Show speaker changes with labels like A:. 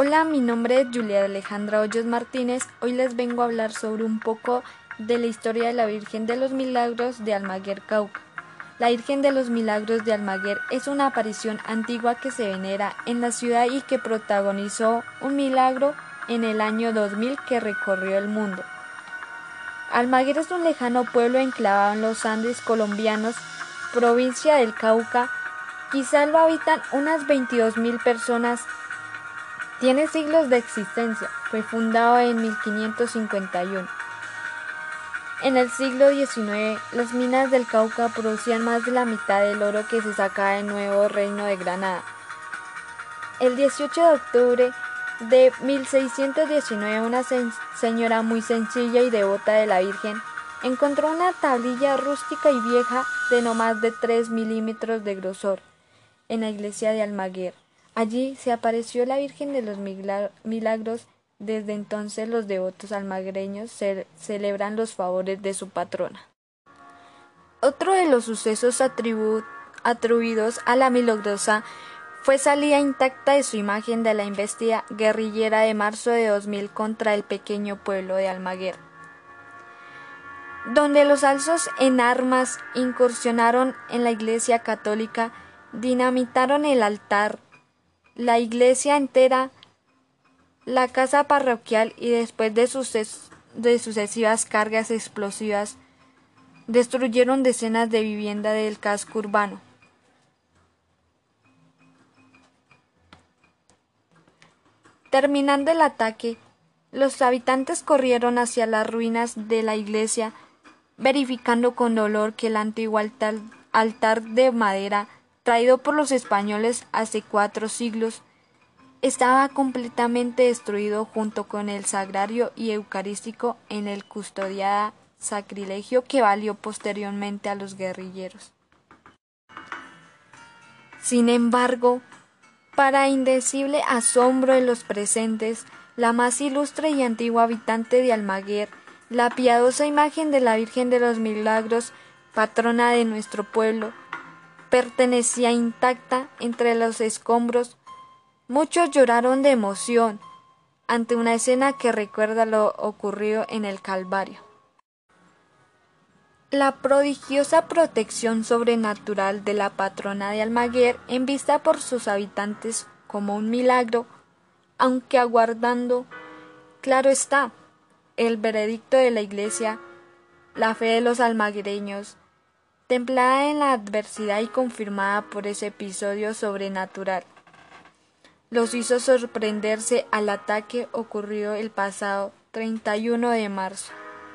A: Hola, mi nombre es Julia Alejandra Hoyos Martínez. Hoy les vengo a hablar sobre un poco de la historia de la Virgen de los Milagros de Almaguer, Cauca. La Virgen de los Milagros de Almaguer es una aparición antigua que se venera en la ciudad y que protagonizó un milagro en el año 2000 que recorrió el mundo. Almaguer es un lejano pueblo enclavado en los Andes colombianos, provincia del Cauca. Quizá lo habitan unas 22.000 personas tiene siglos de existencia. Fue fundado en 1551. En el siglo XIX, las minas del Cauca producían más de la mitad del oro que se sacaba del nuevo reino de Granada. El 18 de octubre de 1619, una señora muy sencilla y devota de la Virgen encontró una tablilla rústica y vieja de no más de 3 milímetros de grosor en la iglesia de Almaguer. Allí se apareció la Virgen de los Milagros. Desde entonces los devotos almagreños celebran los favores de su patrona. Otro de los sucesos atribuidos a la milagrosa fue salida intacta de su imagen de la investida guerrillera de marzo de 2000 contra el pequeño pueblo de Almaguer, donde los alzos en armas incursionaron en la iglesia católica, dinamitaron el altar, la iglesia entera, la casa parroquial y después de, sucesivas cargas explosivas, destruyeron decenas de viviendas del casco urbano. Terminando el ataque, los habitantes corrieron hacia las ruinas de la iglesia, verificando con dolor que el antiguo altar de madera traído por los españoles hace cuatro siglos, estaba completamente destruido junto con el sagrario y eucarístico en el custodiada sacrilegio que valió posteriormente a los guerrilleros. Sin embargo, para indecible asombro de los presentes, la más ilustre y antigua habitante de Almaguer, la piadosa imagen de la Virgen de los Milagros, patrona de nuestro pueblo, pertenecía intacta entre los escombros. Muchos lloraron de emoción ante una escena que recuerda lo ocurrido en el Calvario. La prodigiosa protección sobrenatural de la patrona de Almaguer, en vista por sus habitantes como un milagro, aunque aguardando, claro está, el veredicto de la Iglesia, la fe de los almagreños, templada en la adversidad y confirmada por ese episodio sobrenatural. Los hizo sorprenderse al ataque ocurrido el pasado 31 de marzo.